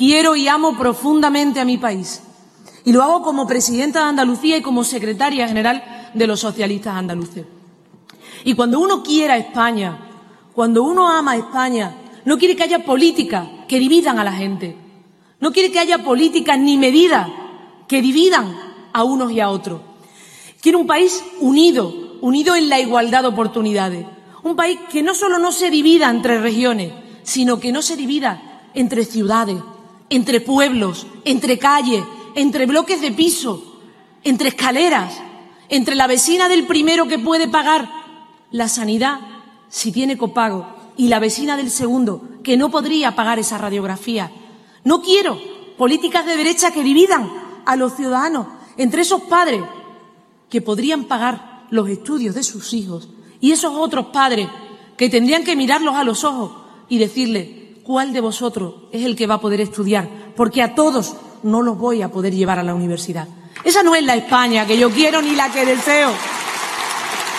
Quiero y amo profundamente a mi país. Y lo hago como presidenta de Andalucía y como secretaria general de los socialistas andaluces. Y cuando uno quiera España, cuando uno ama a España, no quiere que haya políticas que dividan a la gente. No quiere que haya políticas ni medidas que dividan a unos y a otros. Quiere un país unido, unido en la igualdad de oportunidades. Un país que no solo no se divida entre regiones, sino que no se divida entre ciudades, entre pueblos, entre calles, entre bloques de piso, entre escaleras, entre la vecina del primero que puede pagar la sanidad si tiene copago y la vecina del segundo que no podría pagar esa radiografía. No quiero políticas de derecha que dividan a los ciudadanos entre esos padres que podrían pagar los estudios de sus hijos y esos otros padres que tendrían que mirarlos a los ojos y decirle cuál de vosotros es el que va a poder estudiar, porque a todos no los voy a poder llevar a la universidad. Esa no es la España que yo quiero ni la que deseo.